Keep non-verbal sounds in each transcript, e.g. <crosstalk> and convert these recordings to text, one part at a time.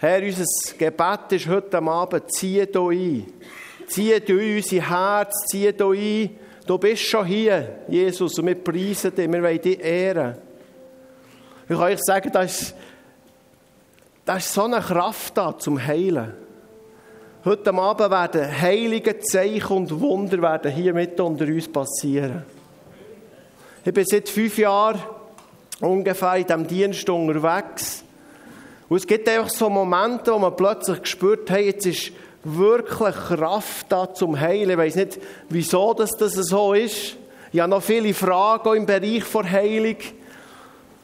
Herr, unser Gebet ist heute Abend, zieh hier ein. Zieh in unser Herz, zieh hier ein. Du bist schon hier, Jesus, und wir preisen dich, wir wollen dich ehren. Ich kann euch sagen, da ist, da ist so eine Kraft da zum Heilen. Heute Abend werden heilige Zeichen und Wunder werden hier mitten unter uns passieren. Ich bin seit fünf Jahren ungefähr in diesem Dienst unterwegs. Und es gibt einfach so Momente, wo man plötzlich gespürt hat, jetzt ist wirklich Kraft da zum Heilen. Ich weiß nicht, wieso das, das so ist. Ich habe noch viele Fragen im Bereich der Heilung.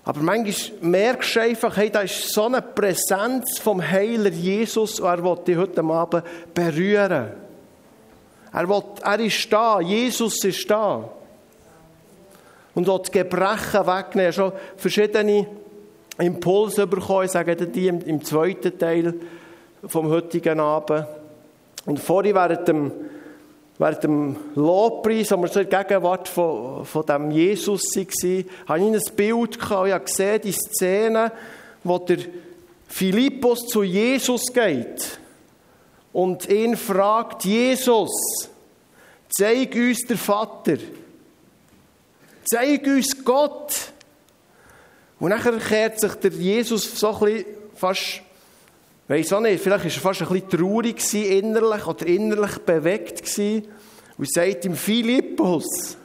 Aber manchmal merkst du einfach, hey, da ist so eine Präsenz vom Heiler Jesus und er will dich heute Abend berühren. Er, will, er ist da, Jesus ist da. Und will das Gebrechen wegnehmen. Schon verschiedene Impulse bekommen, ich sage die im, zweiten Teil vom heutigen Abend. Und vorhin während dem, während dem Lobpreis, wo wir so in der Gegenwart von, von dem Jesus waren, habe ich ein Bild gehabt. Ich gesehen, die Szene, wo der Philippus zu Jesus geht und ihn fragt, Jesus, zeig uns der Vater. Zeig uns Gott. Und dann kehrt sich der Jesus so ein bisschen fast, weiss auch nicht, vielleicht war er fast ein bisschen traurig innerlich oder innerlich bewegt gewesen und sagt ihm, Philippus,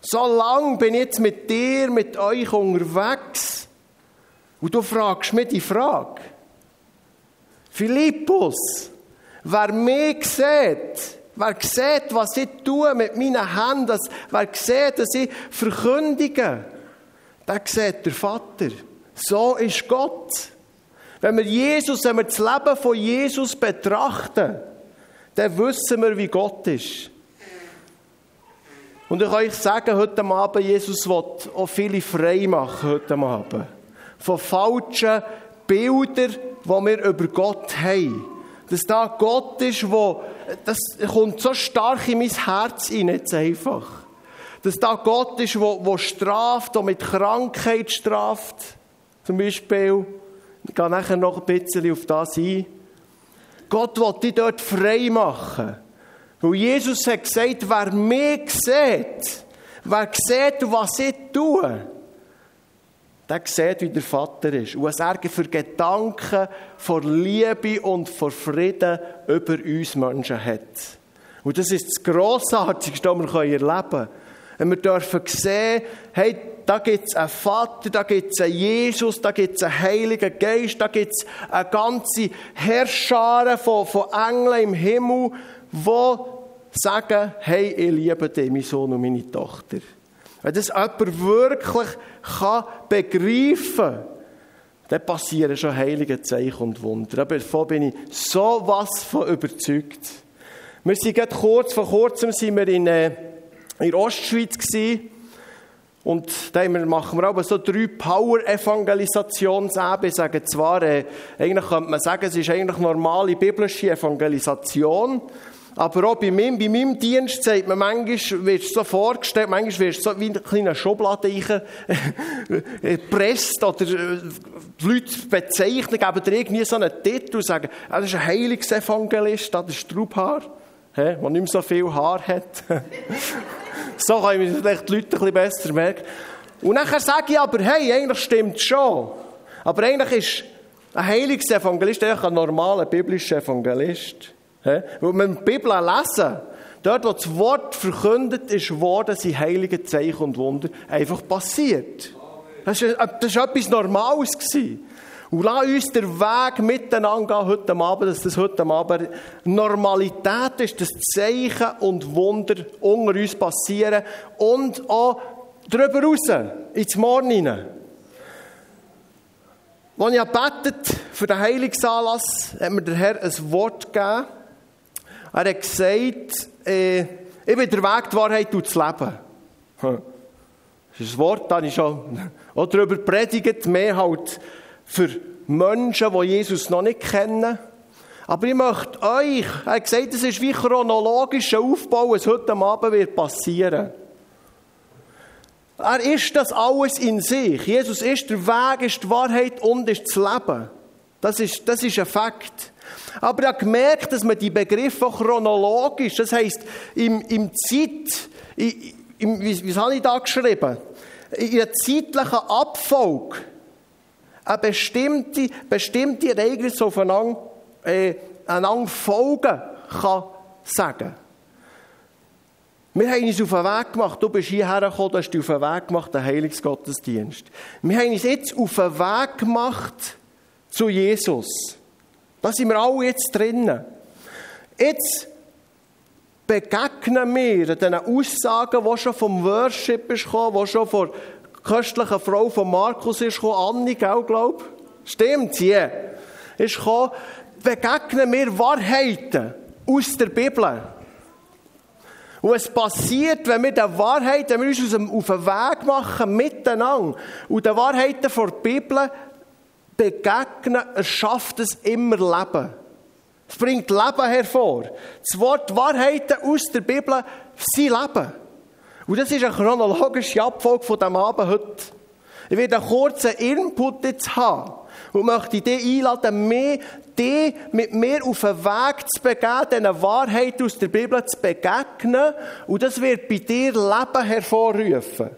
so lange bin ich jetzt mit dir, mit euch unterwegs und du fragst mich die Frage. Philippus, wer mich sieht, wer sieht, was ich tue mit meinen Händen, wer sieht, dass ich verkündige, der sieht der Vater. So ist Gott. Wenn wir Jesus, wenn wir das Leben von Jesus betrachten, dann wissen wir, wie Gott ist. Und ich kann euch sagen, heute Abend, Jesus will auch viele frei machen heute Abend. Von falschen Bildern, die wir über Gott haben. Dass da Gott ist, wo, das kommt so stark in mein Herz hinein, jetzt einfach. Dass da Gott ist, wo, wo straft, der mit Krankheit straft. Zum Beispiel. Ich gehe nachher noch ein bisschen auf das ein. Gott will dich dort frei machen. Weil Jesus hat gesagt, wer mich sieht, wer sieht, was ich tue, der sieht, wie der Vater ist. Und was er für Gedanken vor Liebe und vor Frieden über uns Menschen hat. Und das ist das Grossartigste, was wir erleben können. Wenn wir dürfen sehen, hey, da gibt es einen Vater, da gibt es einen Jesus, da gibt es einen Heiligen Geist, da gibt es eine ganze Herrschare von, von Engeln im Himmel, die sagen, hey, ich liebe dich, mein Sohn und meine Tochter. Wenn das jemand wirklich kann begreifen kann, dann passieren schon heilige Zeichen und Wunder. Davon bin ich so was von überzeugt. Wir sind gerade kurz, vor kurzem sind wir in, äh, in der Ostschweiz gewesen. Und da machen wir aber so drei Power-Evangelisationsebenen. Ich sage zwar, äh, eigentlich könnte man sagen, es ist eigentlich normale biblische Evangelisation. Aber auch bei meinem, bei meinem Dienst sagt man, manchmal wird es so vorgestellt, manchmal wird es so wie eine kleine Schublade <laughs> gepresst oder äh, die Leute bezeichnen, geben dir irgendwie so einen Titel und sagen, ah, das ist ein Heilungsevangelist, das ist Strubhaar, der nicht mehr so viel Haar hat. <laughs> so kann ich vielleicht die Leute ein bisschen besser merken. Und nachher sage ich aber, hey, eigentlich stimmt es schon. Aber eigentlich ist ein Heilungsevangelist eigentlich ein normaler biblischer Evangelist. Weil wir die Bibel lesen, dort, wo das Wort verkündet ist worden, sind heilige Zeichen und Wunder einfach passiert. Das war etwas Normales. Gewesen. Und lass uns den Weg miteinander gehen heute Abend, dass das heute Abend Normalität ist, dass Zeichen und Wunder unter uns passieren und auch darüber raus, ins Morgen hinein. Als ich betet für den Heilungsanlass, hat mir der Herr ein Wort gegeben. Er hat gesagt, äh, ich bin der Weg, die Wahrheit und das Leben. <laughs> Das ist ein Wort, das ich schon <laughs> auch darüber predigt, mehr halt für Menschen, die Jesus noch nicht kennen. Aber ich möchte euch, er hat gesagt, es ist wie chronologischer Aufbau, was heute Abend wird passieren. Er ist das alles in sich. Jesus ist der Weg, ist die Wahrheit und ist das Leben. Das ist, das ist ein Fakt. Aber ich habe gemerkt, dass man die Begriffe chronologisch, das heisst, im, im Zeit, im, wie, wie habe ich da geschrieben? In einer zeitlichen Abfolge eine bestimmte, bestimmte Ereignisse aufeinander, äh, einander folgen kann sagen. Wir haben uns auf den Weg gemacht. Du bist hierher gekommen, hast dich auf den Weg gemacht, den Heilungsgottesdienst. Wir haben uns jetzt auf den Weg gemacht zu Jesus. Da sind wir alle jetzt drinnen. Jetzt begegnen wir den Aussagen, die schon vom Worship gekommen, die schon von köstlichen Frau von Markus ist gekommen, Anni, gell, glaub? Stimmt, ja. Yeah. Ist gekommen, begegnen wir Wahrheiten aus der Bibel. Und es passiert, wenn wir der Wahrheit, wenn wir uns auf den Weg machen, miteinander, und den Wahrheiten der Bibel begegnen, erschafft es immer Leben. Es bringt Leben hervor. Das Wort Wahrheiten aus der Bibel sind Leben. Und das ist eine chronologische Abfolge von diesem Abend heute. Ich werde einen kurzen Input jetzt haben und möchte dich einladen, mehr dich mit mir auf den Weg zu begeben, diesen Wahrheit aus der Bibel zu begegnen. Und das wird bei dir Leben hervorrufen.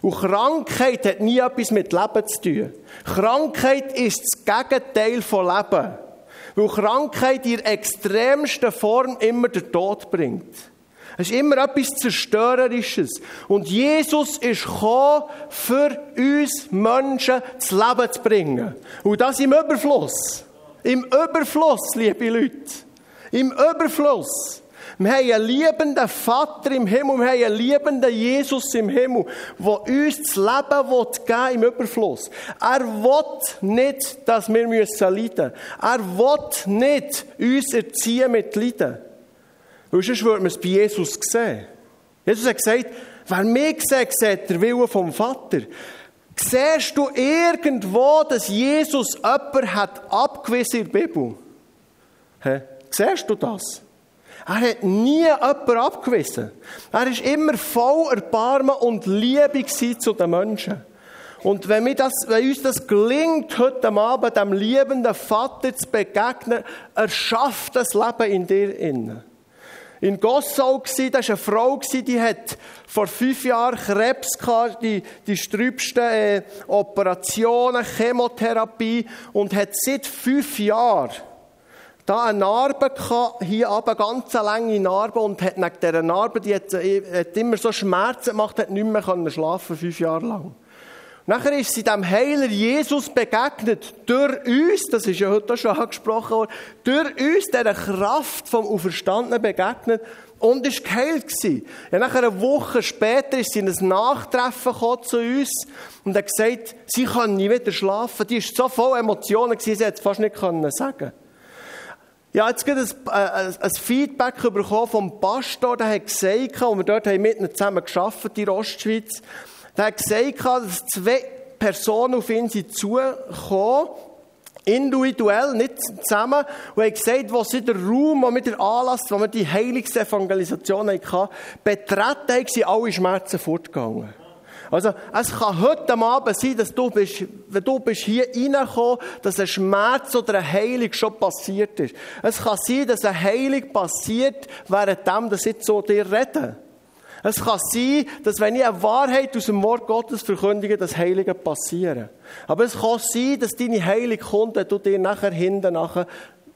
Und Krankheit hat nie etwas mit Leben zu tun. Krankheit ist das Gegenteil von Leben. Weil Krankheit in extremster Form immer den Tod bringt. Es ist immer etwas Zerstörerisches. Und Jesus ist gekommen, für uns Menschen das Leben zu bringen. Und das im Überfluss. Im Überfluss, liebe Leute. Im Überfluss. Wir haben einen liebenden Vater im Himmel, wir haben einen liebenden Jesus im Himmel, der uns das Leben geben im Überfluss. Er will nicht, dass wir leiden müssen. Er will nicht uns erziehen mit Leiden. Weil sonst würde man es bei Jesus sehen. Jesus hat gesagt, wer mich sieht, sieht der Wille vom Vater. Siehst du irgendwo, dass Jesus jemanden hat abgewiesen in der Bibel? He? Siehst du das? Er hat nie jemanden abgewiesen. Er war immer voll Erbarmen und Liebe zu den Menschen. Und wenn, wir das, wenn uns das gelingt, heute Abend dem liebenden Vater zu begegnen, er schafft das Leben in dir innen in Gossau gsi, da war eine Frau, die hat vor fünf Jahren Krebs gehabt, die, die strübsten äh, Operationen, Chemotherapie und hat seit fünf Jahren da eine Narbe hier aber ganz lange Narbe und hat nach dieser Narbe, die hat, äh, hat immer so Schmerzen gemacht, hat nicht mehr schlafen fünf Jahre lang. Nachher ist sie dem Heiler Jesus begegnet, durch uns, das ist ja heute schon angesprochen worden, durch uns dieser Kraft vom Auferstandenen begegnet und ist geheilt gewesen. Ja, nachher eine Woche später ist sie in ein Nachtreffen zu uns und hat gesagt, sie kann nie wieder schlafen. Die ist so voll Emotionen gewesen, sie hat es fast nicht können sagen. Ja, jetzt gibt es ein, ein, Feedback bekommen vom Pastor, der hat gesagt, und wir dort haben mit zusammen geschafft der Ostschweiz, der hat gesagt, dass zwei Personen auf ihn zugekommen, individuell, nicht zusammen, und haben gesagt, wo sie den Raum, wo wir den Anlass, wo wir die Heilungsevangelisation hatten, betreten haben, sind alle Schmerzen fortgegangen. Also, es kann heute Abend sein, dass du bist, wenn du bist hier reingekommen, dass ein Schmerz oder eine Heilung schon passiert ist. Es kann sein, dass eine Heilung passiert, während dem, dass ich zu dir rede. Es kann sein, dass wenn ich eine Wahrheit aus dem Wort Gottes verkündige, dass Heilige passieren. Aber es kann sein, dass deine Heilung kommt, wenn du dir nachher hinten nachher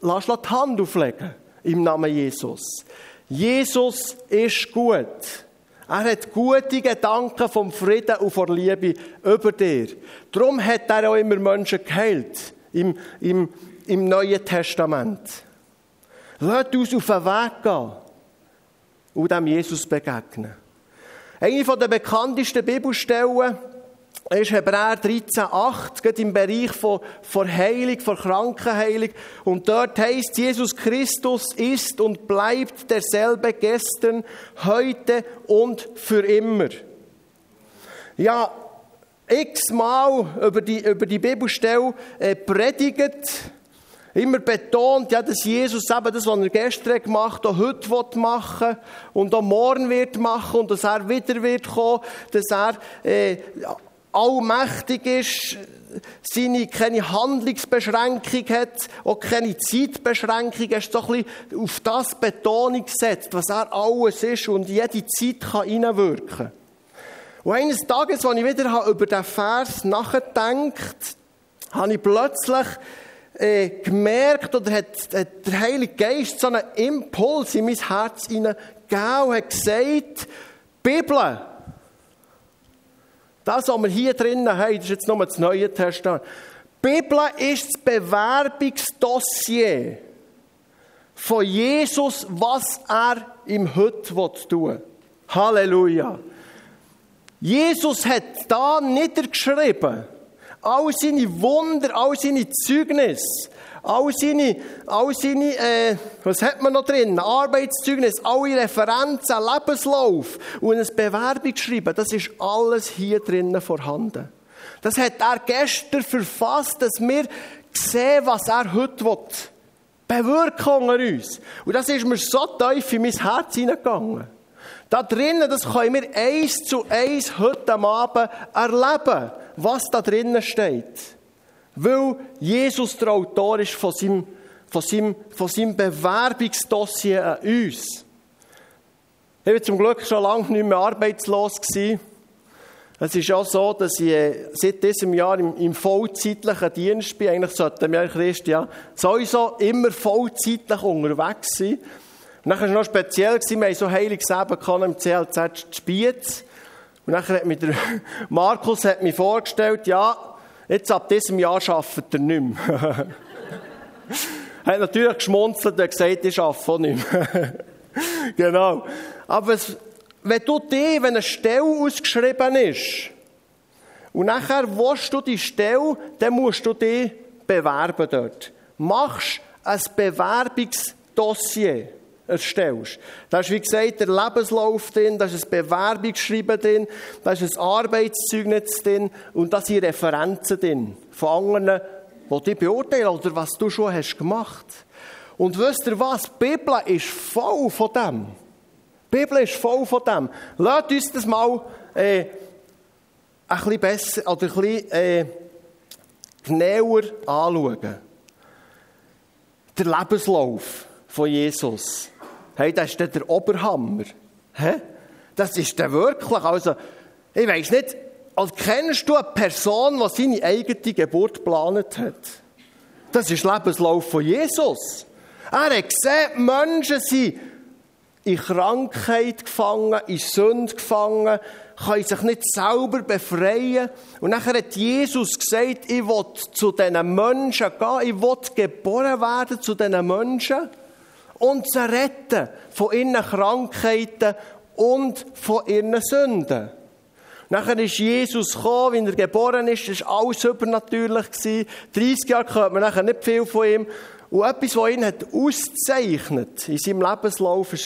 lass die Hand auflegen. Im Namen Jesus. Jesus ist gut. Er hat gute Gedanken vom Frieden und von Liebe über dir. Darum hat er auch immer Menschen geheilt. Im, im, im Neuen Testament. Lass uns auf den Weg gehen und dem Jesus begegnen. Eine der bekanntesten Bibelstellen ist Hebräer 13,8, geht im Bereich von, von Heilung, von Krankenheilung. Und dort heißt, Jesus Christus ist und bleibt derselbe gestern, heute und für immer. Ja, x-mal über die, über die Bibelstelle äh, predigt, immer betont, ja, dass Jesus eben das, was er gestern gemacht hat, auch heute machen will und auch morgen wird machen und dass er wieder wird kommen, dass er äh, allmächtig ist, seine keine Handlungsbeschränkung hat, auch keine Zeitbeschränkung, er ist so ein bisschen auf das Betonung gesetzt, was er alles ist und jede Zeit kann reinwirken. Und eines Tages, als ich wieder über diesen Vers nachgedacht habe ich plötzlich äh, gemerkt, oder hat, hat der Heilige Geist so einen Impuls in mein Herz hineingegeben und hat gesagt, Bibel, das, was wir hier drinnen haben, das ist jetzt nur das Neue Testament. Bibel ist das Bewerbungsdossier von Jesus, was er im Heute tun will. Halleluja. Jesus hat da niedergeschrieben, all seine Wunder, all seine Zeugnisse, all seine, all seine äh, was hat man noch drin? Arbeitszeugnis, alle Referenzen, Lebenslauf und ein Bewerbungsschreiben, das ist alles hier drinnen vorhanden. Das hat er gestern verfasst, dass wir sehen, was er heute will. Bewirken unter uns. Und das ist mir so tief in mein Herz hineingegangen. Da drinnen, das können wir eins zu eins heute Abend erleben, was da drinnen steht. Weil Jesus der Autor ist von seinem, von seinem, von seinem Bewerbungsdossier an uns. Ich war zum Glück schon lange nicht mehr arbeitslos. Gewesen. Es ist auch so, dass ich äh, seit diesem Jahr im, im vollzeitlichen Dienst bin. Eigentlich sollten wir Christen ja sowieso immer vollzeitlich unterwegs sein. Dann war es noch speziell, wir haben so heiliges Eben im CLZ Spiez. Und dann hat mir der <laughs> Markus hat mich vorgestellt, ja, Jetzt ab diesem Jahr arbeitet er nicht mehr. er <laughs> hat natürlich geschmunzelt und gesagt, ich arbeite auch nicht mehr. <laughs> genau. Aber es, wenn du dir, wenn eine Stelle ausgeschrieben ist, und nachher willst du die Stelle, dann musst du dich bewerben dort. Machst ein Bewerbungsdossier erstellst. Da ist, wie gesagt, der Lebenslauf drin, da ist ein Bewerbungsschreiben drin, da ist ein Arbeitszeugnis drin und da sind Referenzen drin von anderen, die dich beurteilen oder was du schon hast gemacht. Und wisst ihr was? Die Bibel ist voll von dem. Die Bibel ist voll von dem. Lasst uns das mal äh, ein bisschen besser oder ein bisschen äh, genauer anschauen. Der Lebenslauf von Jesus. Hey, das ist der Oberhammer. Hä? Das ist der wirklich. Also, ich weiss nicht, also kennst du eine Person, die seine eigene Geburt geplant hat? Das ist der Lebenslauf von Jesus. Er hat gesehen, Menschen sind in Krankheit gefangen, in Sünde gefangen, können sich nicht selber befreien. Und nachher hat Jesus gesagt, ich will zu diesen Menschen gehen, ich will geboren werden zu diesen Menschen und zu retten von ihren Krankheiten und von ihren Sünden. Nachher ist Jesus gekommen, wie er geboren ist, war alles übernatürlich. 30 Jahre hört man nachher nicht viel von ihm. Und etwas, was ihn hat auszeichnet in seinem Lebenslauf, war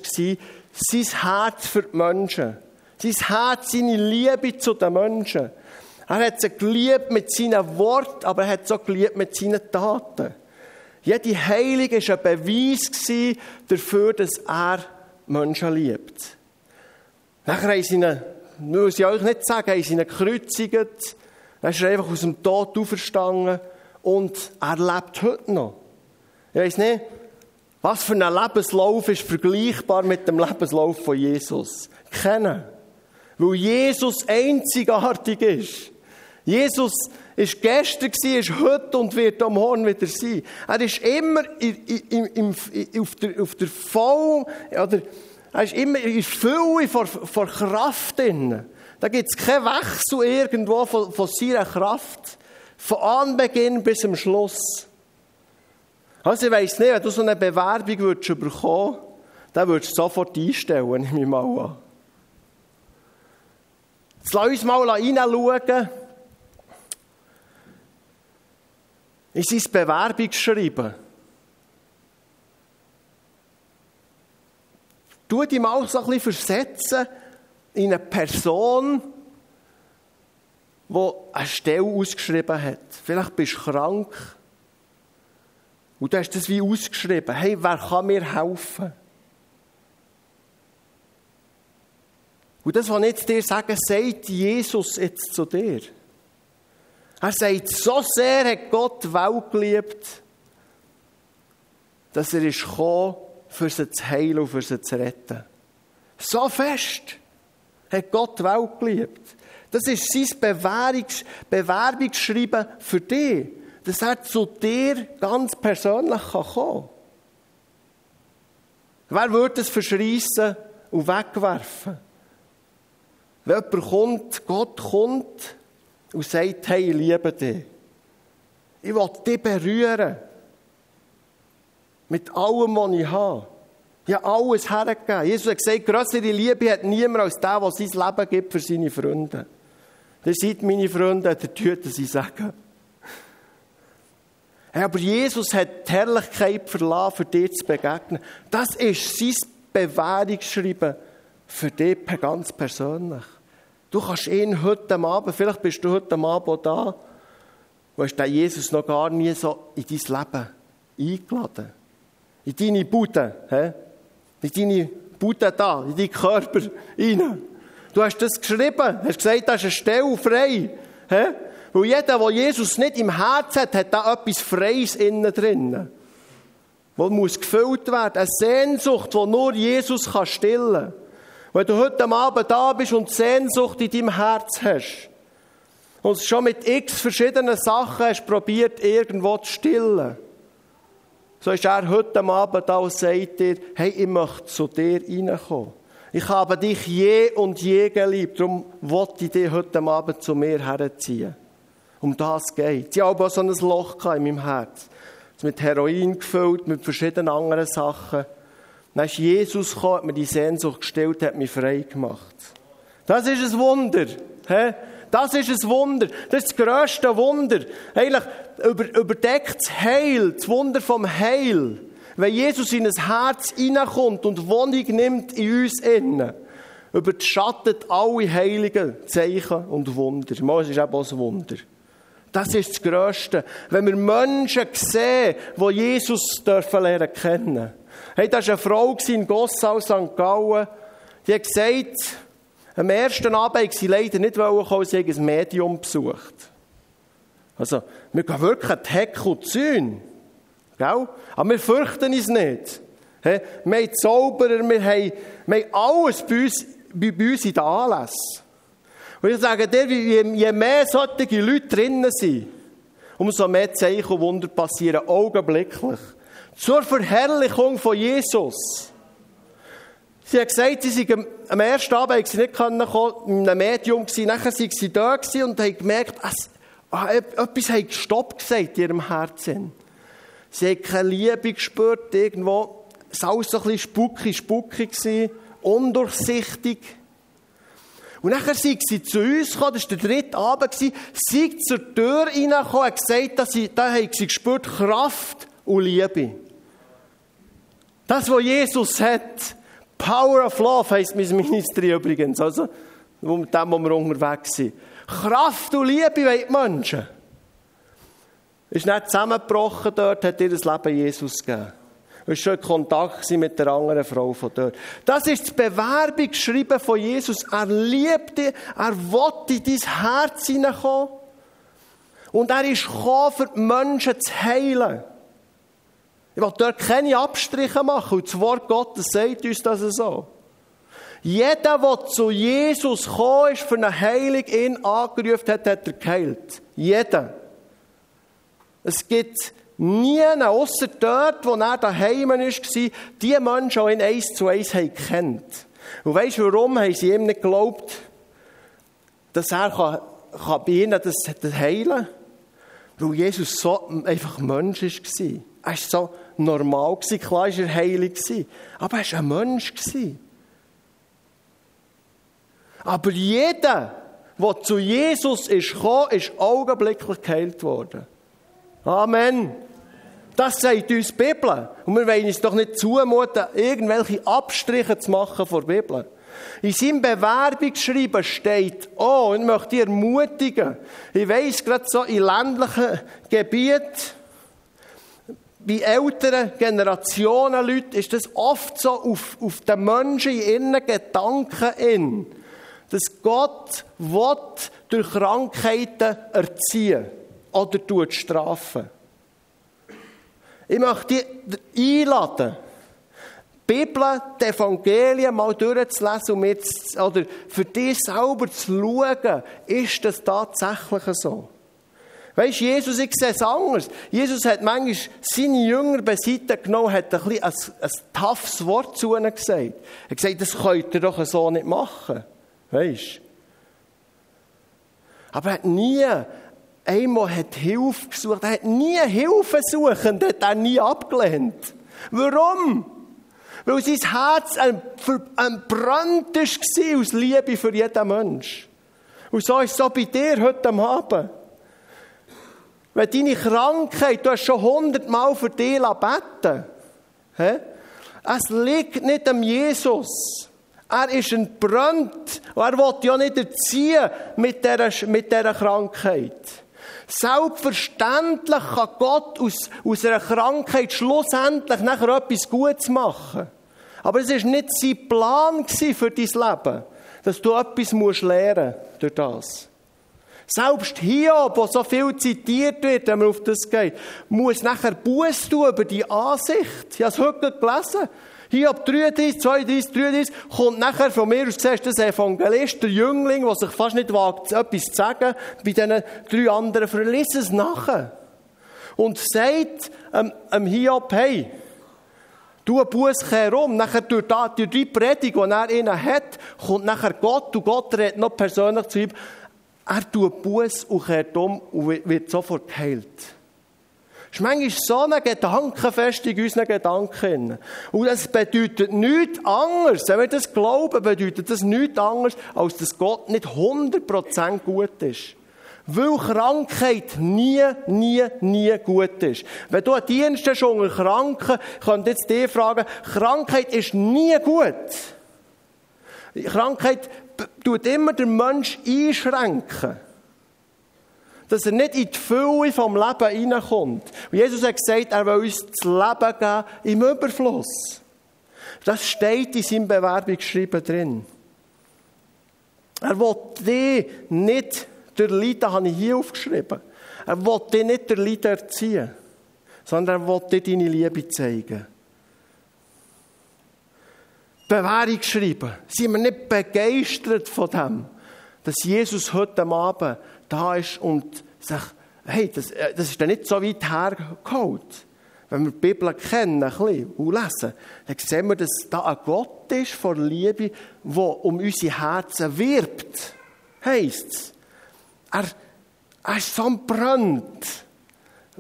sein Herz für die Menschen. Sein Herz, seine Liebe zu den Menschen. Er hat sie geliebt mit seinen Worten, aber er hat sie auch geliebt mit seinen Taten. Jede Heilung war ein Beweis dafür, dass er Menschen liebt. Nachher haben sie ihn, muss ich euch nicht sagen, haben sie ihn gekreuzigt. Dann ist er einfach aus dem Tod auferstanden und er lebt heute noch. Ich weiss nicht, was für ein Lebenslauf ist vergleichbar mit dem Lebenslauf von Jesus? Kennen. Weil Jesus einzigartig ist. Jesus ist gestern, ist heute und wird am Morgen wieder sein. Er ist immer in, in, in, auf, der, auf der Voll, oder, er ist immer in Fülle vor, vor Kraft drin. Da gibt es keinen Wechsel irgendwo von, von seiner Kraft. Von Anbeginn bis zum Schluss. Also ich weiss nicht, wenn du so eine Bewerbung würdest bekommen dann würdest du sofort einstellen, <laughs> nehme ich mal an. Jetzt lass uns mal reinschauen, in sein Bewerbungsschreiben. Tu dich mal so ein bisschen versetzen in eine Person, die eine Stelle ausgeschrieben hat. Vielleicht bist du krank. Und du hast das wie ausgeschrieben. Hey, wer kann mir helfen? Und das, was ich jetzt dir sage, sagt Jesus jetzt zu dir. Er sagt, so sehr hat Gott die Welt geliebt, dass er ist gekommen, für sie zu heilen und für sie zu retten. So fest hat Gott die Welt geliebt. Das ist sein Bewerbungs Bewerbungsschreiben für dich, dass er zu dir ganz persönlich kommen kann. Wer würde es verschreissen und wegwerfen? Wenn jemand kommt, Gott kommt und sagt, hey, ich liebe dich. Ich will dich berühren. Mit allem, was ich habe. Ich habe alles hergegeben. Jesus hat gesagt, größere Liebe hat niemand als der, der sein Leben gibt für seine Freunde. Ihr seid meine Freunde, der tut, dass ich sage. Aber Jesus hat die Herrlichkeit verlassen, für dich zu begegnen. Das ist sein Bewährungsschreiben für dich ganz persönlich. Du kannst ihn heute Abend, vielleicht bist du heute Abend da, wo hast den Jesus noch gar nie so in dein Leben eingeladen. In deine Bude, he? in deine Bude da, in deinen Körper rein. Du hast das geschrieben, hast gesagt, da ist eine Stelle frei. He? Weil jeder, der Jesus nicht im Herzen hat, hat da etwas Freies innen drin. Was muss gefüllt werden. Eine Sehnsucht, die nur Jesus kann stillen kann. Wenn du heute Abend da bist und Sehnsucht in deinem Herz hast und es schon mit x verschiedenen Sachen hast probiert, irgendwo zu stillen, so ist er heute Abend da und sagt dir, hey, ich möchte zu dir reinkommen. Ich habe dich je und je geliebt, darum wollte ich dich heute Abend zu mir herziehen. Um das geht. Ich habe auch so ein Loch in meinem Herz. Mit Heroin gefüllt, mit verschiedenen anderen Sachen. Dann ist Jesus gekommen, hat mir die Sehnsucht gestellt, hat mich frei gemacht. Das ist ein Wunder. He? Das ist ein Wunder. Das ist das grösste Wunder. Eigentlich über, überdeckt das Heil, das Wunder vom Heil. Wenn Jesus in ein Herz hineinkommt und Wohnung nimmt in uns innen, überschattet alle heiligen Zeichen und Wunder. Mal, ist eben auch ein Wunder. Das ist das Größte. Wenn wir Menschen sehen, die Jesus dürfen lernen kennen. Hey, da war eine Frau in Gossau, St. Gallen, die hat gesagt, am ersten Abend hat sie leider nicht kommen, sie ein Medium besucht. Also, wir gehen wirklich an die Hecke und Zäune. Gell? Aber wir fürchten uns nicht. Hey, wir haben Zauberer, wir haben, wir haben alles bei uns, bei, bei uns in den Anlässen. Und ich sage dir, je mehr solche Leute drinnen sind, umso mehr Zeichen und Wunder passieren augenblicklich. Zur Verherrlichung von Jesus. Sie hat gesagt, sie sind am ersten Abend sie nicht kommen, in einem Medium gewesen, nachher sind sie da und haben gemerkt, es, ah, etwas hat gestoppt gesagt in ihrem Herzen. Sie hat keine Liebe gespürt, irgendwo, es war alles so ein bisschen spuckig, spuckig undurchsichtig. Und nachher sind sie zu uns gekommen, das war der dritte Abend, sie sind zur Tür reingekommen und gesagt, dass sie, da haben sie gespürt Kraft und Liebe. Das, was Jesus hat, Power of Love heisst mein Ministry übrigens, also mit dem, wo wir unterwegs sind. Kraft und Liebe wollen die Menschen. Ist nicht zusammengebrochen dort, hat ihr das Leben Jesus gegeben. Du schon in Kontakt mit der anderen Frau von dort. Das ist das Bewerbungsschreiben von Jesus. Er liebt dich, er will in dein Herz hineinkommen. Und er ist gekommen, für die Menschen zu heilen. Ich will dort keine Abstriche machen. Und das Wort Gottes sagt uns das so. Jeder, der zu Jesus gekommen ist, für eine Heilung ihn angerufen hat, hat er geheilt. Jeder. Es gibt niemanden, außer dort, wo er daheim war, die Menschen, die ihn eins zu eins kennt. Und weißt du, warum haben sie ihm nicht geglaubt, dass er bei ihnen das, das heilen kann? Weil Jesus so einfach Mensch war. Er war so normal. Klar war er heilig. Aber er war ein Mensch. Aber jeder, der zu Jesus ist gekommen, ist augenblicklich geheilt worden. Amen. Das sagt uns die Bibel. Und wir wollen uns doch nicht zumuten, irgendwelche Abstriche zu machen vor der Bibel. In seinem Bewerbungsschreiben steht, oh, ich möchte dich ermutigen. Ich weiss, gerade so in ländlichen Gebieten, bei älteren Generationen Leute, ist das oft so auf, auf den Menschen in ihren Gedanken in dass Gott will durch Krankheiten erziehen oder tut strafen. Ich möchte dich einladen, die Bibel, die Evangelien mal durchzulesen und mit, oder für dich selber zu schauen, ist das tatsächlich so. Weißt du, Jesus, ich sehe es anders. Jesus hat manchmal seine Jünger beiseite genommen, hat ein, bisschen ein, ein toughes Wort zu ihnen gesagt. Er hat gesagt, das könnt ihr doch so nicht machen. Weißt du? Aber er hat nie einmal hat Hilfe gesucht. Er hat nie Hilfe suchen, hat er nie abgelehnt. Warum? Weil sein Herz entbrannt war aus Liebe für jeden Mensch. Und so ist es so bei dir heute Abend. Wenn deine Krankheit, du hast schon hundertmal für dich beten Es liegt nicht am Jesus. Er ist entbrannt. Und er will ja nicht erziehen mit dieser, mit dieser Krankheit. Selbstverständlich kann Gott aus, aus einer Krankheit schlussendlich nachher etwas Gutes machen. Aber es war nicht sein Plan für dein Leben, dass du etwas lernen musst durch das. Selbst Hiob, wo so viel zitiert wird, wenn man auf das geht, muss nachher Buß tun über die Ansicht. Ich habe es heute gelesen. Hiob 33, 32, 33 kommt nachher von mir aus, siehst das Evangelist, der Jüngling, der sich fast nicht wagt, etwas zu sagen, bei diesen drei anderen, verliss es nachher. Und sagt ähm, ähm Hiob, hey, du Buß herum, nachher durch, die, durch die Predigt, die er ihnen hat, kommt nachher Gott und Gott redet noch persönlich zu ihm, er tut Buß und kehrt um und wird sofort geheilt. Das ist manchmal so eine Gedankenfestung in unseren Gedanken. Und das bedeutet nichts anderes. Wenn wir das glauben, bedeutet das nichts anderes, als dass Gott nicht 100% gut ist. Weil Krankheit nie, nie, nie gut ist. Wenn du einen Dienst hast unter Kranken, könnt jetzt dich fragen, Krankheit ist nie gut. Krankheit tut immer den Mensch einschränken. Dass er nicht in die Fülle vom Leben hineinkommt. Und Jesus hat gesagt, er will uns das Leben geben im Überfluss. Das steht in seinem Bewerbungsschreiben drin. Er will dich nicht durch Leiden, habe ich hier aufgeschrieben. Er will dich nicht durch Leiden erziehen, sondern er will dir deine Liebe zeigen. Bewährung schreiben. Sind wir nicht begeistert von dem, dass Jesus heute Abend da ist und sagt, hey, das, äh, das ist ja nicht so weit hergeholt. Wenn wir die Bibel kennen ein bisschen, und lesen, dann sehen wir, dass da ein Gott ist von Liebe, der um unsere Herzen wirbt. Heisst es. Er, er ist so brennt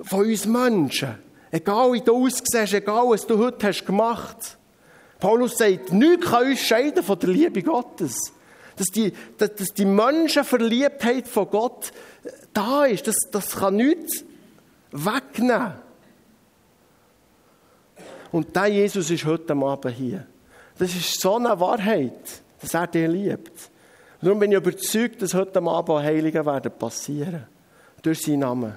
von uns Menschen. Egal wie du aussiehst, egal was du heute hast gemacht hast. Paulus sagt, nichts kann uns scheiden von der Liebe Gottes. Dass die, dass, dass die Menschenverliebtheit von Gott da ist, das, das kann nichts wegnehmen. Und der Jesus ist heute Abend hier. Das ist so eine Wahrheit, dass er dich liebt. Darum bin ich überzeugt, dass heute Abend Heilige werden passieren. Durch seinen Namen.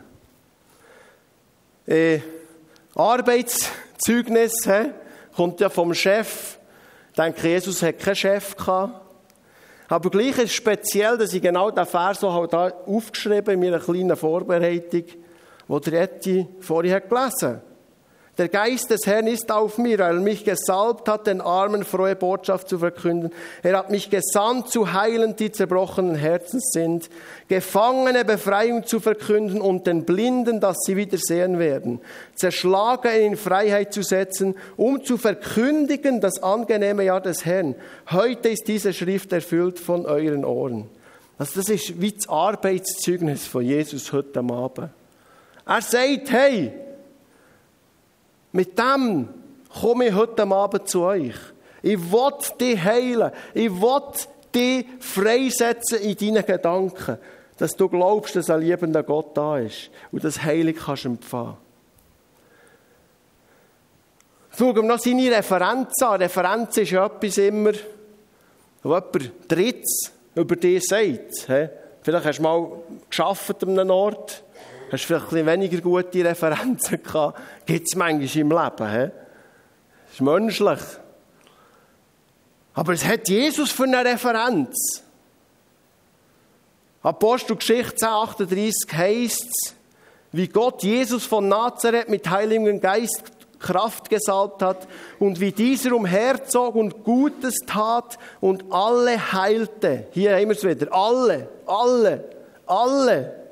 Äh, Arbeitszeugnis, he? Kommt ja vom Chef. Ich denke, Jesus hat keinen Chef gehabt. Aber gleich ist es speziell, dass ich genau diesen Vers so halt aufgeschrieben in meiner kleinen Vorbereitung, wo der Etti vorhin gelesen hat. Der Geist des Herrn ist auf mir, weil er mich gesalbt hat, den Armen frohe Botschaft zu verkünden. Er hat mich gesandt, zu heilen, die zerbrochenen Herzens sind, Gefangene Befreiung zu verkünden und den Blinden, dass sie wieder sehen werden, Zerschlagene in Freiheit zu setzen, um zu verkündigen das angenehme Jahr des Herrn. Heute ist diese Schrift erfüllt von euren Ohren. Also das ist wie das Arbeitszeugnis von Jesus heute Abend. Er sagt, hey, mit dem komme ich heute Abend zu euch. Ich will dich heilen. Ich will dich freisetzen in deinen Gedanken. Dass du glaubst, dass ein liebender Gott da ist. Und das Heilig kannst empfangen. Schauen wir noch seine Referenz an. Referenz ist etwas immer, wo jemand Drittes über dich sagt. Vielleicht hast du mal geschafft an einem Ort Hast vielleicht ein weniger gute Referenzen gehabt? Gibt es manchmal im Leben. He? Das ist menschlich. Aber es hat Jesus für eine Referenz. Apostelgeschichte 10, 38 heißt es, wie Gott Jesus von Nazareth mit Heiligem Geist Kraft gesalbt hat und wie dieser umherzog und Gutes tat und alle heilte. Hier haben wir es wieder. Alle, alle, alle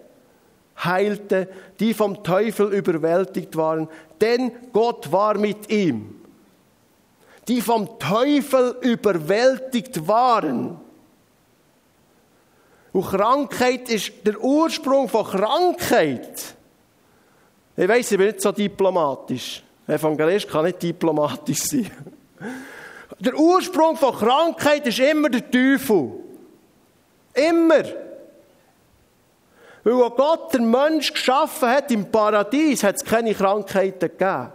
heilte, die vom Teufel überwältigt waren, denn Gott war mit ihm. Die vom Teufel überwältigt waren. Und Krankheit ist der Ursprung von Krankheit. Ich weiß, ich bin nicht so diplomatisch. Evangelist kann nicht diplomatisch sein. Der Ursprung von Krankheit ist immer der Teufel. Immer. Weil auch Gott den Mensch geschaffen hat im Paradies, hat es keine Krankheiten gegeben.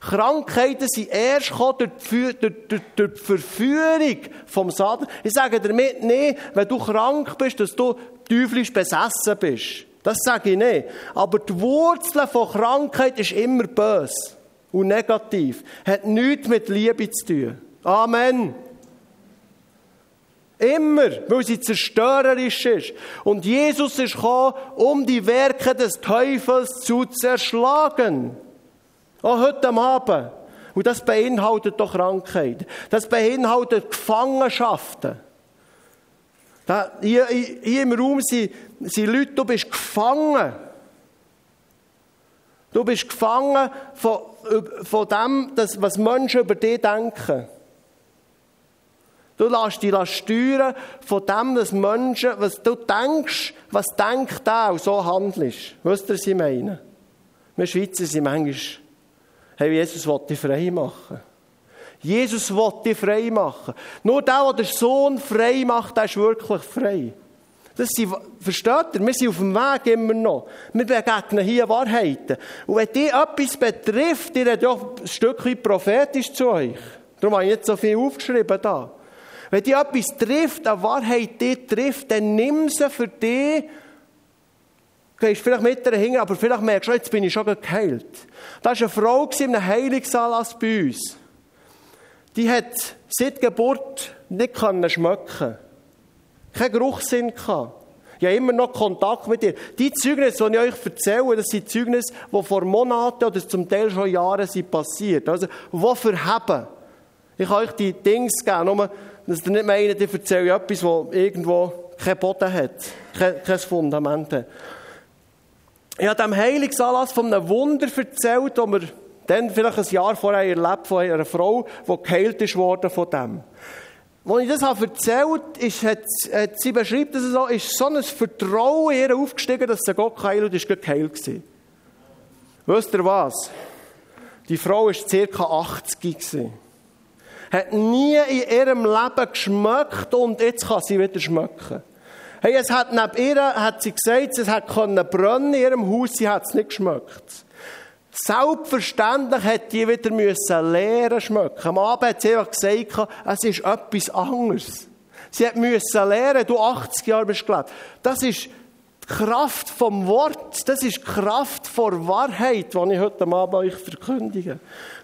Krankheiten sind erst durch die, durch, durch, durch die Verführung vom Satan. Ich sage damit nicht, wenn du krank bist, dass du teuflisch besessen bist. Das sage ich nicht. Aber die Wurzel von Krankheit ist immer böse und negativ. Hat nichts mit Liebe zu tun. Amen. Immer, weil sie zerstörerisch ist. Und Jesus ist gekommen, um die Werke des Teufels zu zerschlagen. Auch heute Abend. Und das beinhaltet doch Krankheit. Das beinhaltet Gefangenschaften. Da, hier, hier im Raum sind, sind Leute, du bist gefangen. Du bist gefangen von, von dem, was Menschen über dich denken. Du lässt dich steuern von dem, was Menschen, was du denkst, was denkt er und so handelst. Wisst ihr, was ich meine? Wir Schweizer sind manchmal, hey, Jesus will dich frei machen. Jesus will dich frei machen. Nur der, der den Sohn frei macht, der ist wirklich frei. Das sind, versteht ihr? Wir sind auf dem Weg immer noch. Wir begegnen hier Wahrheiten. Und wenn die etwas betrifft, die reden ja ein Stück weit prophetisch zu euch. Darum habe ich jetzt so viel aufgeschrieben da. Wenn die etwas trifft, eine Wahrheit die trifft, dann nimm sie für dich, gehst vielleicht mit dahin, aber vielleicht merkst du, jetzt bin ich schon geheilt. Da war eine Frau in einem Heilungsanlass bei uns. Die hat seit Geburt nicht schmecken keinen Geruchssinn gehabt. Ich habe immer noch Kontakt mit ihr. Die Zeugnisse, die ich euch erzähle, das sind Zeugnisse, die vor Monaten oder zum Teil schon Jahren sind passiert. Also, wofür haben? Ich kann euch die Dings geben, nur, dass ihr nicht meint, ich erzähle etwas, das irgendwo keinen Boden hat, kein, Fundament hat. Ich habe dem Heilungsanlass von einem Wunder erzählt, das wir dann vielleicht ein Jahr vorher erlebt von einer Frau, die geheilt ist worden von dem. Als ich das habe erzählt ist, hat, hat sie beschreibt es so, ist so ein Vertrauen in ihr aufgestiegen, dass sie Gott geheilt und ist geheilt gewesen. Wisst ihr was? Die Frau war ca. 80 gewesen. Hat nie in ihrem Leben geschmeckt und jetzt kann sie wieder schmecken. Hey, es hat neben ihr, hat sie gesagt, es hat brennen in ihrem Haus, sie hat es nicht geschmeckt. Selbstverständlich hätte die wieder müssen lernen schmecken. Am Abend hat sie einfach gesagt, es ist etwas anderes. Sie hat müssen lernen, du 80 Jahre bist gelebt. Das ist die Kraft vom Wort. Das ist die Kraft vor Wahrheit, die ich heute Abend euch verkündige.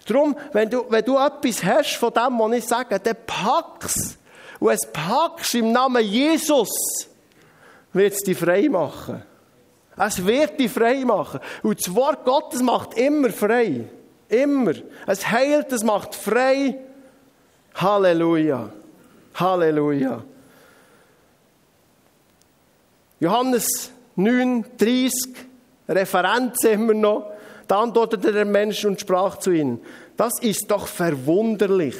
Darum, wenn du, wenn du etwas hast von dem, was ich sage, dann pack's. Und es packst im Namen Jesus, wird es dich frei machen. Es wird dich frei machen. Und das Wort Gottes macht immer frei. Immer. Es heilt, es macht frei. Halleluja. Halleluja. Johannes 9, 30, Referenz immer noch. Da antwortete der Mensch und sprach zu ihnen, das ist doch verwunderlich,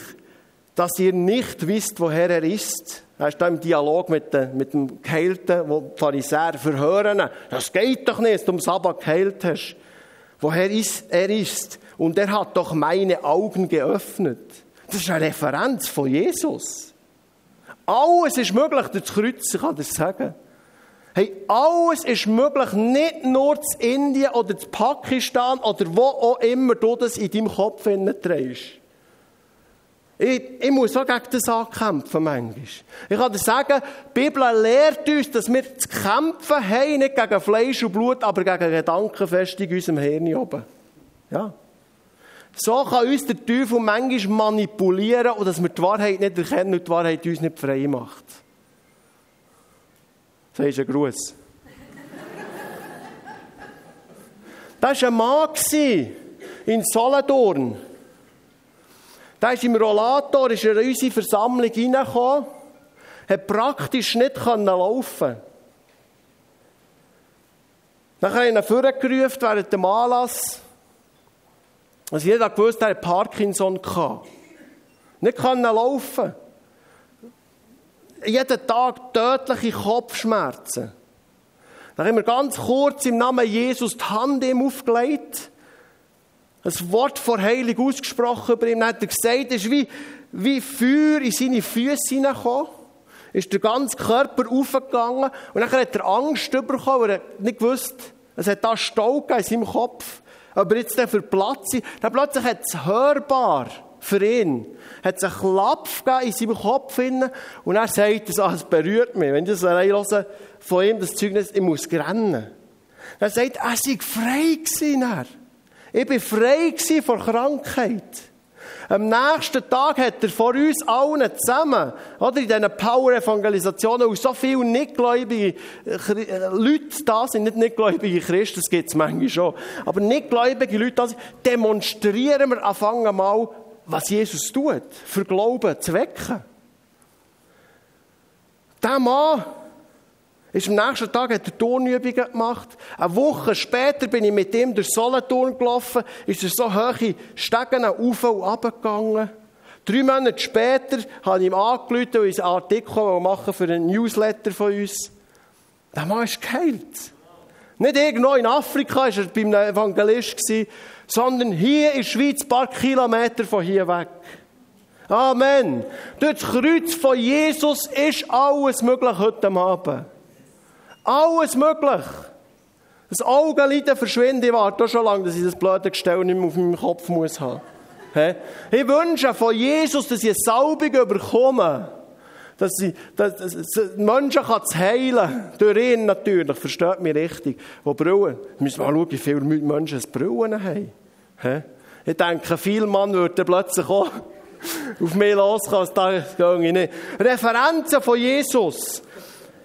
dass ihr nicht wisst, woher er ist. Er ist da im Dialog mit, den, mit dem Geheilten, wo die Pharisäer verhören. Das geht doch nicht, dass du am Sabbat geheilt hast. Woher ist, er ist. Und er hat doch meine Augen geöffnet. Das ist eine Referenz von Jesus. Alles ist möglich durch das Kreuz, ich kann das sagen. Hey, alles ist möglich, nicht nur in Indien oder in Pakistan oder wo auch immer du das in deinem Kopf trägst. Ich, ich muss auch gegen das ankämpfen, manchmal. Ich kann dir sagen, die Bibel lehrt uns, dass wir zu kämpfen haben, nicht gegen Fleisch und Blut, aber gegen Gedankenfestung in unserem Hirn oben. Ja. So kann uns der Teufel manchmal manipulieren und dass wir die Wahrheit nicht erkennen und die Wahrheit uns nicht frei macht. Sagst du einen Gruß? Das war ein Mann in Solothurn. Der ist im Rollator ist in unsere Versammlung reingekommen, hat praktisch nicht laufen Dann habe ich ihn vorgerufen während dem Anlass. Also jeder gewusst, er hat Parkinson gehabt. Nicht laufen. Jeden Tag tödliche Kopfschmerzen. Dann haben wir ganz kurz im Namen Jesus die Hand ihm aufgelegt ein Wort vor Heilig ausgesprochen über ihn. Dann hat er gesagt, es ist wie, wie Feuer in seine Füße hineingekommen. Ist der ganze Körper aufgegangen. Und dann hat er Angst bekommen, weil er nicht gewusst, es hat da Stau in seinem Kopf. Aber jetzt der für Platz. Dann plötzlich hat es hörbar für ihn, hat es einen Klapp in seinem Kopf hin. Und er sagt, das, es berührt mich. Wenn ich das höre von ihm, das Zeugnis, ich muss rennen. Er sagt, er sei frei gewesen. Ich war frei vor Krankheit. Am nächsten Tag hat er vor uns allen zusammen, oder, in diesen Power-Evangelisationen, wo so viele nichtgläubige Leute da sind, nicht nichtgläubige Christen, das gibt es manchmal schon, aber nichtgläubige Leute da sind, demonstrieren wir anfangen mal, was Jesus tut, für Glauben zu wecken. Der Mann, ist am nächsten Tag hat er Turnübungen gemacht. Eine Woche später bin ich mit ihm durch Solothurn gelaufen, ist er so hohe Stegen auf und ab gegangen. Drei Monate später habe ich ihm angerufen und einen Artikel machen für einen Newsletter von uns. Der Mann ist geheilt. Nicht irgendwo in Afrika war er bei einem Evangelist, sondern hier in der Schweiz, ein paar Kilometer von hier weg. Amen. Durch das Kreuz von Jesus ist alles möglich heute Abend. Alles möglich. Das Augenliden verschwindet. Ich warte schon lange, dass ich das blöde Gestell nicht mehr auf meinem Kopf muss haben. Ich wünsche von Jesus, dass ich eine Salbung bekomme. Dass, sie, dass, dass, Menschen kann heilen Durch ihn natürlich, versteht mich richtig. Wo Brillen. Wir müssen mal schauen, wie viele Menschen Brillen haben. Ich denke, viele Mann würden plötzlich auch <laughs> auf mich loskommen. Das gehe ich nicht. Referenzen von Jesus.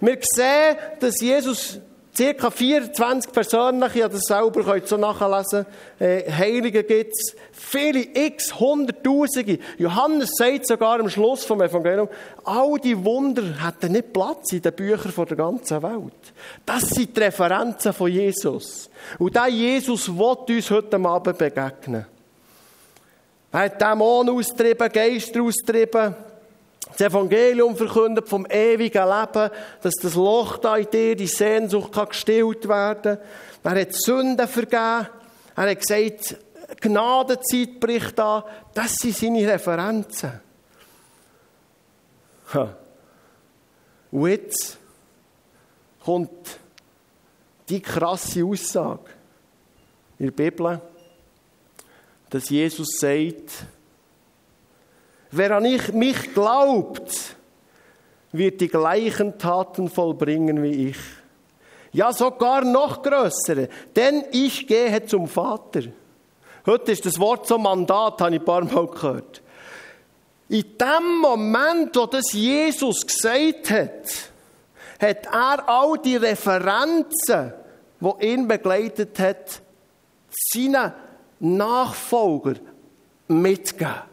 Wir sehen, dass Jesus ca. 24 persönliche, ich das selber könnt so nachlesen, äh, Heilige gibt es, viele x, hunderttausende. Johannes sagt sogar am Schluss vom Evangelium, all die Wunder hätten nicht Platz in den Büchern der ganzen Welt. Das sind die Referenzen von Jesus. Und dieser Jesus will uns heute Abend begegnen. Er hat Dämonen austrieben, Geister austrieben, das Evangelium verkündet vom ewigen Leben, dass das Loch da in dir, die Sehnsucht kann gestillt werden. Er hat Sünden vergeben. Er hat gesagt, Gnadenzeit bricht an. Das sind seine Referenzen. Und jetzt kommt die krasse Aussage in der Bibel, dass Jesus sagt, Wer an mich glaubt, wird die gleichen Taten vollbringen wie ich. Ja, sogar noch größere, denn ich gehe zum Vater. Heute ist das Wort so Mandat, habe ich ein paar Mal gehört. In dem Moment, wo das Jesus gesagt hat, hat er all die Referenzen, die ihn begleitet hat, seinen Nachfolger mitgegeben.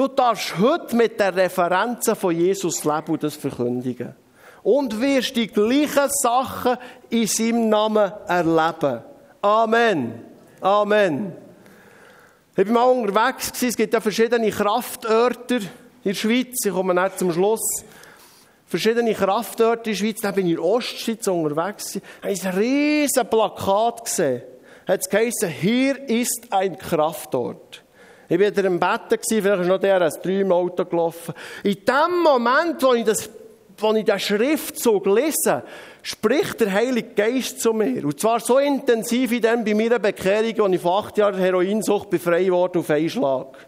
Du darfst heute mit der Referenzen von Jesus leben und das verkündigen. Und wirst die gleichen Sachen in seinem Namen erleben. Amen. Amen. Ich war mal unterwegs, es gibt ja verschiedene Kraftörter in der Schweiz. Ich komme nicht zum Schluss. Verschiedene Kraftörter in der Schweiz. Dann bin ich in der Ostschweiz unterwegs. Ich habe ein riesiges Plakat gesehen. Hat es geheißen, hier ist ein Kraftort. Ich war wieder im Bett, vielleicht ist noch der als drei im Auto gelaufen. In dem Moment, wo ich, das, wo ich den Schriftzug lese, spricht der Heilige Geist zu mir. Und zwar so intensiv wie dann bei meiner Bekehrung, als ich vor acht Jahren Heroinsucht befreit wurde auf einen Schlag.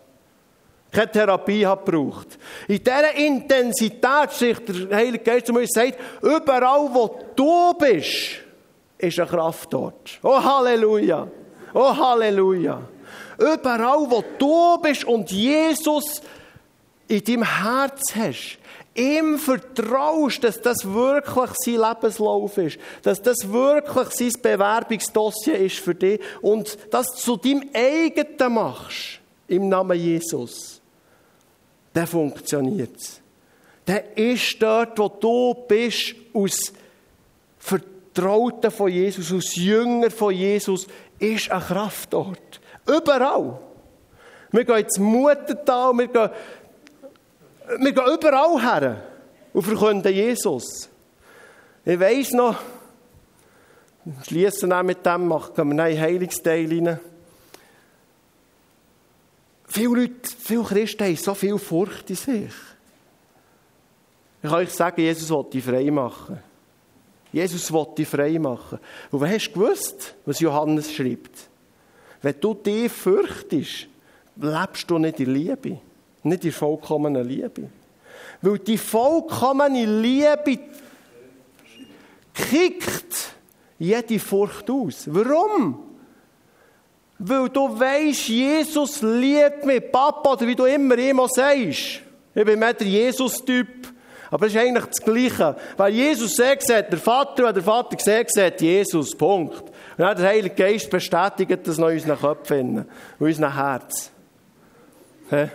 Keine Therapie hat gebraucht. In dieser Intensität spricht der Heilige Geist zu mir und sagt, überall wo du bist, ist eine Kraft dort. Oh Halleluja! Oh Halleluja! Überall, wo du bist und Jesus in deinem Herz hast, ihm vertraust, dass das wirklich sein Lebenslauf ist, dass das wirklich sein Bewerbungsdossier ist für dich und das zu deinem eigenen machst, im Namen Jesus, dann funktioniert es. Dann ist dort, wo du bist, aus Vertrauten von Jesus, aus Jünger von Jesus, ist eine Kraft dort. Überall. Wir gehen ins Muttertal, wir gehen wir gehen überall her und verkünden Jesus. Ich weiss noch, schließen auch mit dem, machen wir einen Heilungsteil rein. Viele Leute, viele Christen haben so viel Furcht in sich. Ich kann euch sagen, Jesus wollte dich frei machen. Jesus wollte dich frei machen. Und wer hast du gewusst, was Johannes schreibt? Wenn du dich fürchtest, lebst du nicht in Liebe. Nicht die vollkommene Liebe. Weil die vollkommene Liebe kickt jede Furcht aus. Warum? Weil du weißt, Jesus liebt mich, Papa, oder wie du immer immer sagst. Ich bin mehr der Jesus-Typ. Aber es ist eigentlich das Gleiche. Weil Jesus sagt, sagt der Vater, und der Vater sagt, sagt Jesus. Punkt. Dann der Heilige Geist bestätigt das noch in unseren Köpfen, in unserem Herz. He?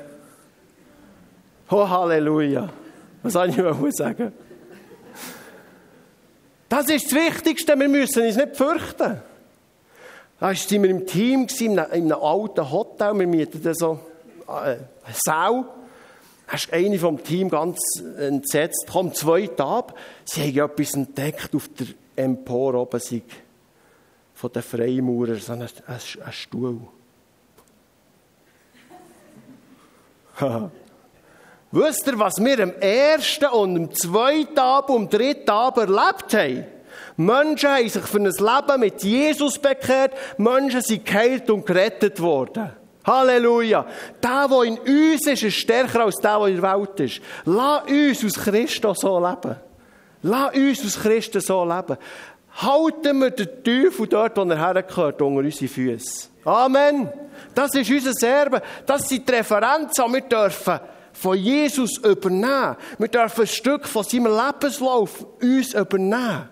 Oh, Halleluja. Was soll ich sagen? Das ist das Wichtigste. Wir müssen uns nicht fürchten. Da waren wir im Team, in einem alten Hotel. Wir mieten so äh, eine Sau. Da ist eine vom Team ganz entsetzt. Kommt zwei Tage. Sie haben etwas entdeckt auf der Empore oben. Von den Freimaurern. So ein, ein, ein Stuhl. <laughs> Wisst ihr, was wir am ersten und am zweiten Abend und am dritten Abend erlebt haben? Menschen haben sich für ein Leben mit Jesus bekehrt. Menschen sind geheilt und gerettet worden. Halleluja. Der, der in uns ist, ist stärker als der, der in der Welt ist. Lass uns aus Christus so leben. Lass uns aus Christus so leben. Halten wir den Teufel dort, wo er hergehört, unter unsere Füße. Amen. Das ist unser Erbe. Das sind die Referenzen, wir dürfen von Jesus übernehmen. Wir dürfen ein Stück von seinem Lebenslauf uns übernehmen.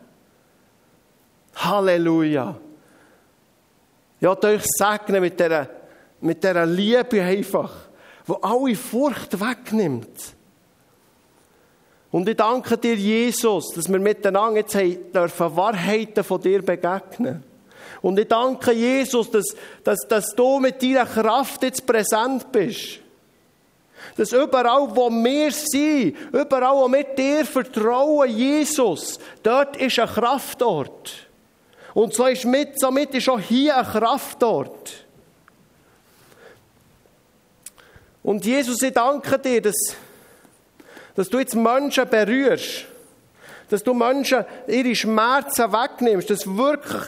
Halleluja. Will euch segnen mit dieser, mit dieser Liebe einfach, die alle Furcht wegnimmt. Und ich danke dir, Jesus, dass wir miteinander jetzt dürfen Wahrheiten von dir begegnen. Und ich danke Jesus, dass, dass, dass du mit deiner Kraft jetzt präsent bist. Dass überall, wo wir sind, überall, wo wir dir vertrauen, Jesus, dort ist ein Kraftort. Und so ist mit, somit ist auch hier ein Kraftort. Und Jesus, ich danke dir, dass, dass du jetzt Menschen berührst. Dass du Menschen ihre Schmerzen wegnimmst. Dass wirklich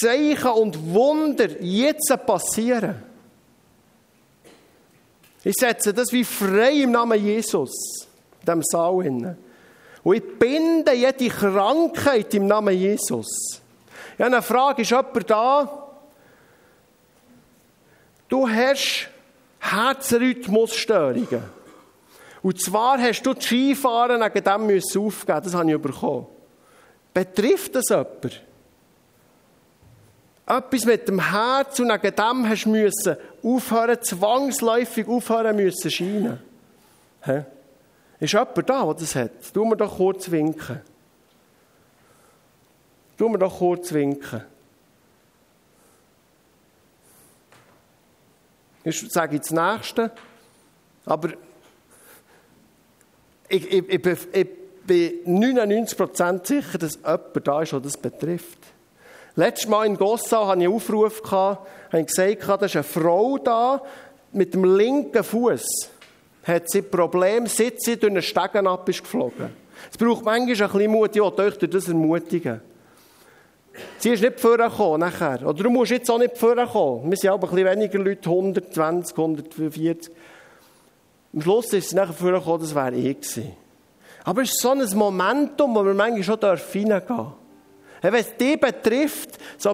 Zeichen und Wunder jetzt passieren. Ich setze das wie frei im Namen Jesus, in diesem Saal. Hin. Und ich binde jede Krankheit im Namen Jesus. Ja, eine Frage, ist jemand da? Du hast Herzrhythmusstörungen. Und zwar hast du das Skifahren wegen dem müssen aufgeben. Das habe ich bekommen. Betrifft das jemand? Etwas mit dem Herz und wegen dem hast du müssen aufhören, zwangsläufig aufhören müssen scheinen. Hä? Ist jemand da, der das hat? Tu mir doch kurz winken. Tu mir doch kurz winken. Ich sage jetzt das Nächste, aber ich, ich, ich, ich bin 99% sicher, dass jemand da ist, der das betrifft. Letztes Mal in Gossau hatte ich einen Aufruf, habe gesagt, da ist eine Frau da, mit dem linken Fuß hat sie Problem, sitzt sie durch einen Stegen ab ist geflogen. Es braucht manchmal ein bisschen Mut, ich will euch durch das ermutigen. Sie ist nicht vorgekommen nachher. Oder du musst jetzt auch nicht vorkommen. Wir sind aber ein bisschen weniger Leute, 120, 140. Am Schluss ist sie nachher vorgekommen, das wäre ich gewesen. Aber es ist so ein Momentum, wo wir manchmal schon reingehen dürfen. Wenn es dich betrifft, so